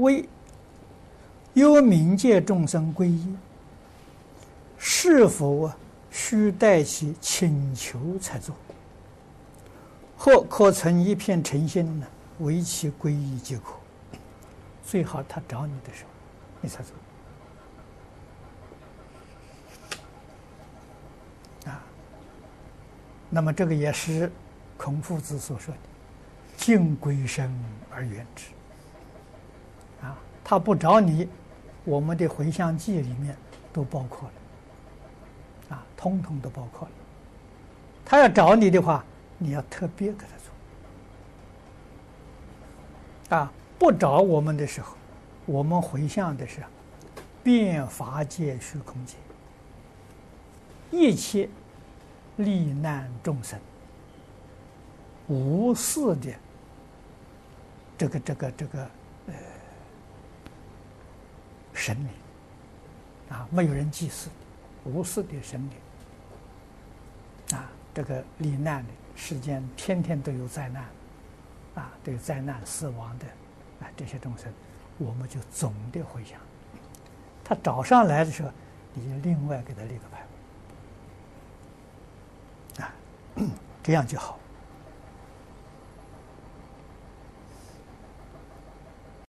为幽冥界众生皈依，是否需待其请求才做？或可存一片诚心呢？为其皈依即可。最好他找你的时候，你才做。啊，那么这个也是孔夫子所说的“敬鬼神而远之”。啊，他不找你，我们的回向偈里面都包括了，啊，通通都包括了。他要找你的话，你要特别给他做。啊，不找我们的时候，我们回向的是遍法界虚空界，一切罹难众生，无私的这个这个这个。神灵啊，没有人祭祀，无私的神灵啊，这个罹难的世间天天都有灾难，啊，都有灾难死亡的啊，这些众生，我们就总的回想。他找上来的时候，你就另外给他立个牌，啊，这样就好。